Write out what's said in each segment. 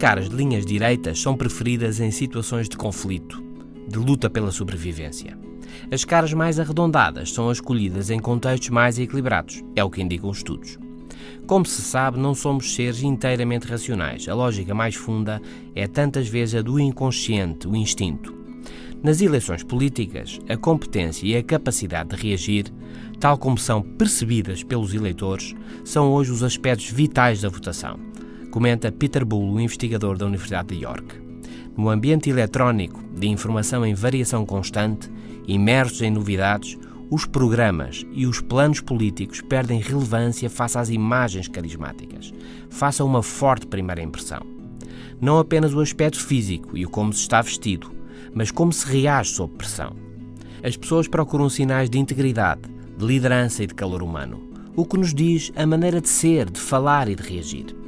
caras de linhas direitas são preferidas em situações de conflito, de luta pela sobrevivência. As caras mais arredondadas são escolhidas em contextos mais equilibrados, é o que indicam os estudos. Como se sabe, não somos seres inteiramente racionais. A lógica mais funda é tantas vezes a do inconsciente, o instinto. Nas eleições políticas, a competência e a capacidade de reagir, tal como são percebidas pelos eleitores, são hoje os aspectos vitais da votação, comenta Peter Bull, investigador da Universidade de York. No ambiente eletrónico de informação em variação constante, imersos em novidades, os programas e os planos políticos perdem relevância face às imagens carismáticas, face a uma forte primeira impressão. Não apenas o aspecto físico e o como se está vestido, mas como se reage sob pressão. As pessoas procuram sinais de integridade, de liderança e de calor humano, o que nos diz a maneira de ser, de falar e de reagir.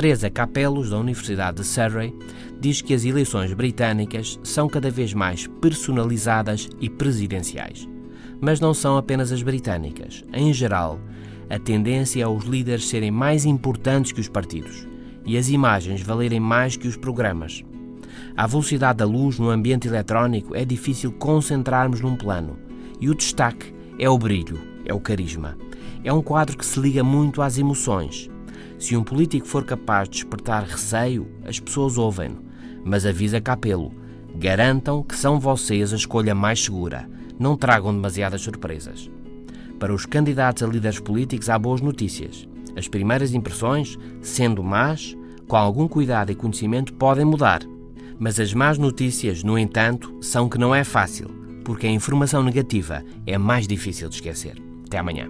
Teresa Capelos, da Universidade de Surrey, diz que as eleições britânicas são cada vez mais personalizadas e presidenciais. Mas não são apenas as britânicas. Em geral, a tendência é os líderes serem mais importantes que os partidos e as imagens valerem mais que os programas. À velocidade da luz no ambiente eletrónico é difícil concentrarmos num plano. E o destaque é o brilho, é o carisma. É um quadro que se liga muito às emoções. Se um político for capaz de despertar receio, as pessoas ouvem-no. Mas avisa Capelo: garantam que são vocês a escolha mais segura. Não tragam demasiadas surpresas. Para os candidatos a líderes políticos há boas notícias. As primeiras impressões, sendo más, com algum cuidado e conhecimento, podem mudar. Mas as más notícias, no entanto, são que não é fácil, porque a informação negativa é mais difícil de esquecer. Até amanhã.